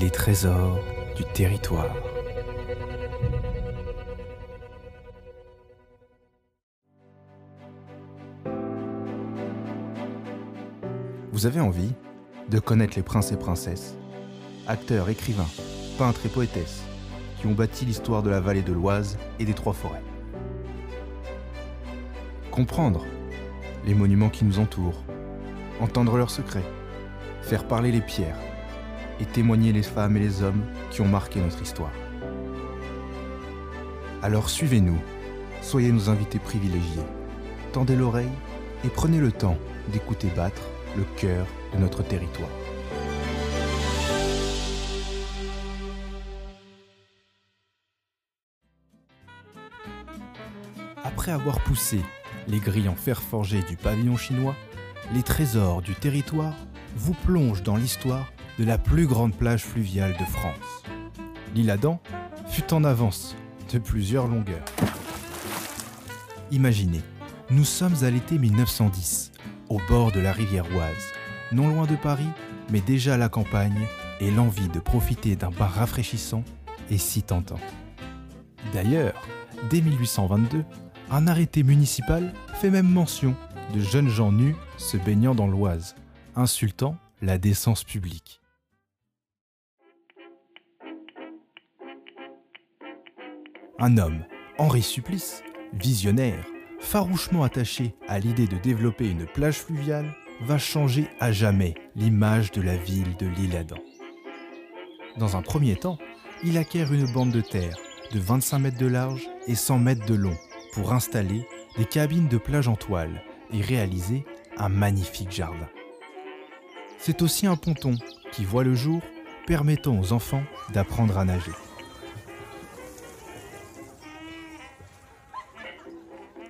Les trésors du territoire. Vous avez envie de connaître les princes et princesses, acteurs, écrivains, peintres et poétesses qui ont bâti l'histoire de la vallée de l'Oise et des Trois Forêts. Comprendre les monuments qui nous entourent, entendre leurs secrets, faire parler les pierres et témoigner les femmes et les hommes qui ont marqué notre histoire. Alors suivez-nous, soyez nos invités privilégiés, tendez l'oreille et prenez le temps d'écouter battre le cœur de notre territoire. Après avoir poussé les grilles en fer forgé du pavillon chinois, les trésors du territoire vous plongent dans l'histoire de la plus grande plage fluviale de France. L'île Adam fut en avance de plusieurs longueurs. Imaginez, nous sommes à l'été 1910, au bord de la rivière Oise, non loin de Paris, mais déjà à la campagne, et l'envie de profiter d'un bar rafraîchissant est si tentant. D'ailleurs, dès 1822, un arrêté municipal fait même mention de jeunes gens nus se baignant dans l'Oise, insultant la décence publique. Un homme, Henri Supplice, visionnaire, farouchement attaché à l'idée de développer une plage fluviale, va changer à jamais l'image de la ville de l'Île-Adam. Dans un premier temps, il acquiert une bande de terre de 25 mètres de large et 100 mètres de long pour installer des cabines de plage en toile et réaliser un magnifique jardin. C'est aussi un ponton qui voit le jour permettant aux enfants d'apprendre à nager.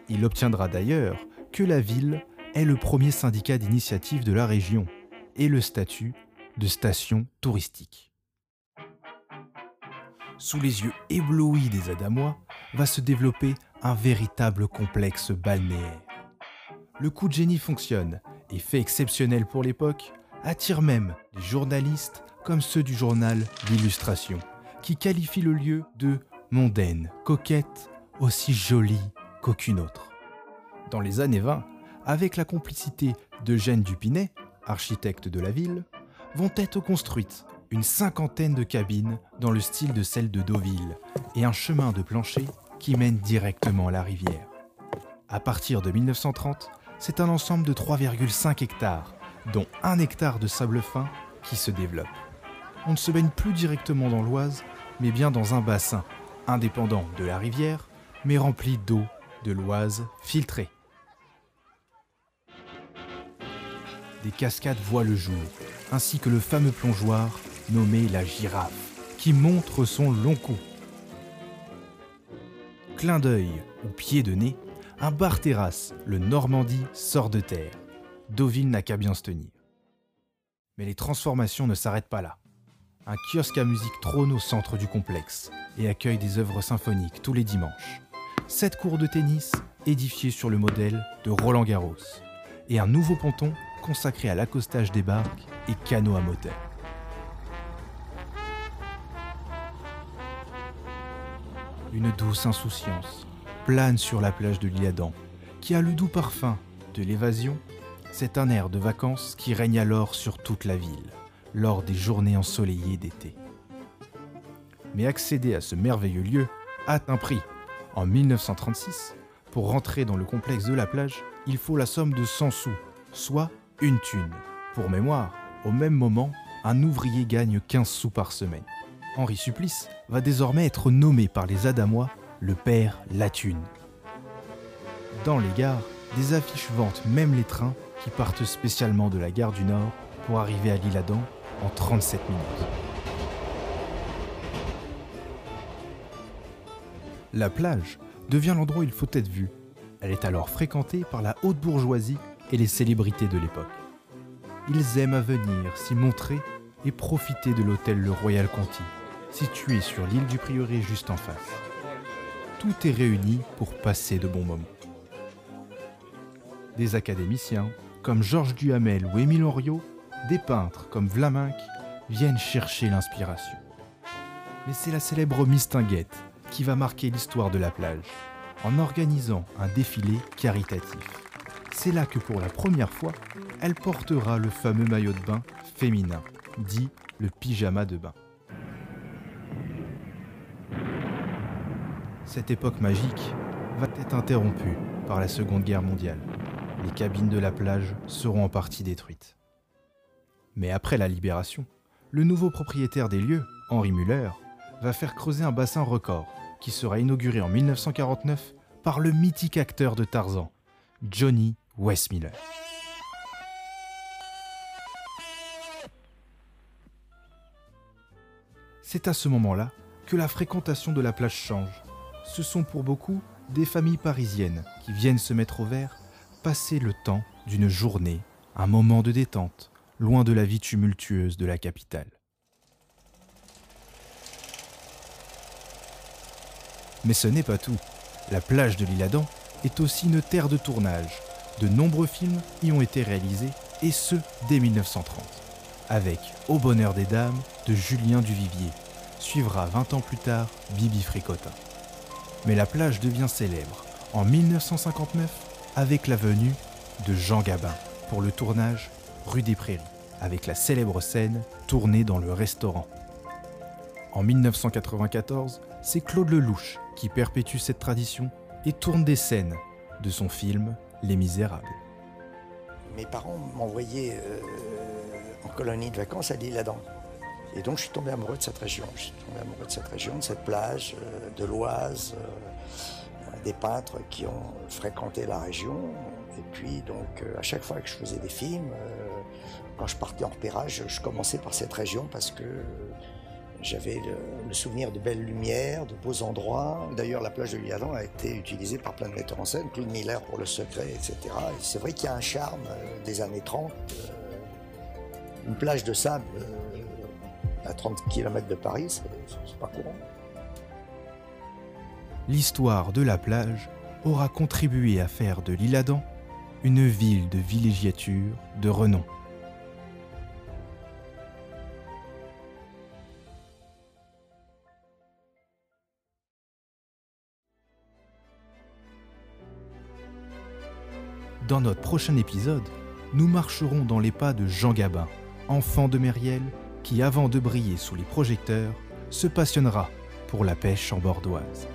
Il obtiendra d'ailleurs que la ville est le premier syndicat d'initiative de la région et le statut de station touristique. Sous les yeux éblouis des Adamois va se développer un véritable complexe balnéaire. Le coup de génie fonctionne et fait exceptionnel pour l'époque, attire même les journalistes comme ceux du journal L'Illustration, qui qualifient le lieu de mondaine, coquette, aussi jolie qu'aucune autre. Dans les années 20, avec la complicité d'Eugène Dupinet, architecte de la ville, vont être construites une cinquantaine de cabines dans le style de celle de Deauville et un chemin de plancher qui mène directement à la rivière. À partir de 1930, c'est un ensemble de 3,5 hectares, dont 1 hectare de sable fin, qui se développe. On ne se baigne plus directement dans l'Oise, mais bien dans un bassin, indépendant de la rivière, mais rempli d'eau de l'Oise filtrée. Des cascades voient le jour, ainsi que le fameux plongeoir nommé la girafe, qui montre son long cou. Clin d'œil ou pied de nez, un bar terrasse, le Normandie, sort de terre. Deauville n'a qu'à bien se tenir. Mais les transformations ne s'arrêtent pas là. Un kiosque à musique trône au centre du complexe et accueille des œuvres symphoniques tous les dimanches. Sept cours de tennis édifiés sur le modèle de Roland Garros. Et un nouveau ponton consacré à l'accostage des barques et canots à moteur. Une douce insouciance plane sur la plage de l'Iadan, qui a le doux parfum de l'évasion. C'est un air de vacances qui règne alors sur toute la ville, lors des journées ensoleillées d'été. Mais accéder à ce merveilleux lieu a un prix. En 1936, pour rentrer dans le complexe de la plage, il faut la somme de 100 sous, soit une thune. Pour mémoire, au même moment, un ouvrier gagne 15 sous par semaine. Henri Supplice va désormais être nommé par les Adamois le père Latune. Dans les gares, des affiches vantent même les trains qui partent spécialement de la gare du Nord pour arriver à l'Île-Adam en 37 minutes. La plage devient l'endroit où il faut être vu. Elle est alors fréquentée par la haute bourgeoisie et les célébrités de l'époque. Ils aiment à venir s'y montrer et profiter de l'hôtel Le Royal Conti, situé sur l'île du Prieuré juste en face. Tout est réuni pour passer de bons moments. Des académiciens comme Georges Duhamel ou Émile Henriot, des peintres comme Vlaminck viennent chercher l'inspiration. Mais c'est la célèbre Mistinguette qui va marquer l'histoire de la plage en organisant un défilé caritatif. C'est là que pour la première fois, elle portera le fameux maillot de bain féminin, dit le pyjama de bain. Cette époque magique va être interrompue par la Seconde Guerre mondiale. Les cabines de la plage seront en partie détruites. Mais après la libération, le nouveau propriétaire des lieux, Henri Muller, va faire creuser un bassin record qui sera inauguré en 1949 par le mythique acteur de Tarzan, Johnny Westmiller. C'est à ce moment-là que la fréquentation de la plage change. Ce sont pour beaucoup des familles parisiennes qui viennent se mettre au vert, passer le temps d'une journée, un moment de détente, loin de la vie tumultueuse de la capitale. Mais ce n'est pas tout. La plage de l'Île-Adam est aussi une terre de tournage. De nombreux films y ont été réalisés, et ce dès 1930. Avec Au bonheur des dames de Julien Duvivier. Suivra 20 ans plus tard Bibi Fricotin. Mais la plage devient célèbre en 1959 avec la venue de Jean Gabin pour le tournage Rue des Prairies, avec la célèbre scène tournée dans le restaurant. En 1994, c'est Claude Lelouch qui perpétue cette tradition et tourne des scènes de son film Les Misérables. Mes parents m'envoyaient euh, en colonie de vacances à l'île-Adam. Et donc je suis tombé amoureux de cette région. Je suis tombé amoureux de cette région, de cette plage, euh, de l'Oise, euh, des peintres qui ont fréquenté la région. Et puis donc à chaque fois que je faisais des films, quand je partais en repérage, je commençais par cette région parce que j'avais le, souvenir de belles lumières, de beaux endroits. D'ailleurs, la plage de Liadan a été utilisée par plein de metteurs en scène, Claude Miller pour Le Secret, etc. C'est vrai qu'il y a un charme euh, des années 30. Euh, une plage de sable euh, à 30 km de Paris, c'est pas courant. L'histoire de la plage aura contribué à faire de l'Île-Adam une ville de villégiature de renom. Dans notre prochain épisode, nous marcherons dans les pas de Jean Gabin, enfant de Mériel, qui avant de briller sous les projecteurs, se passionnera pour la pêche en bordoise.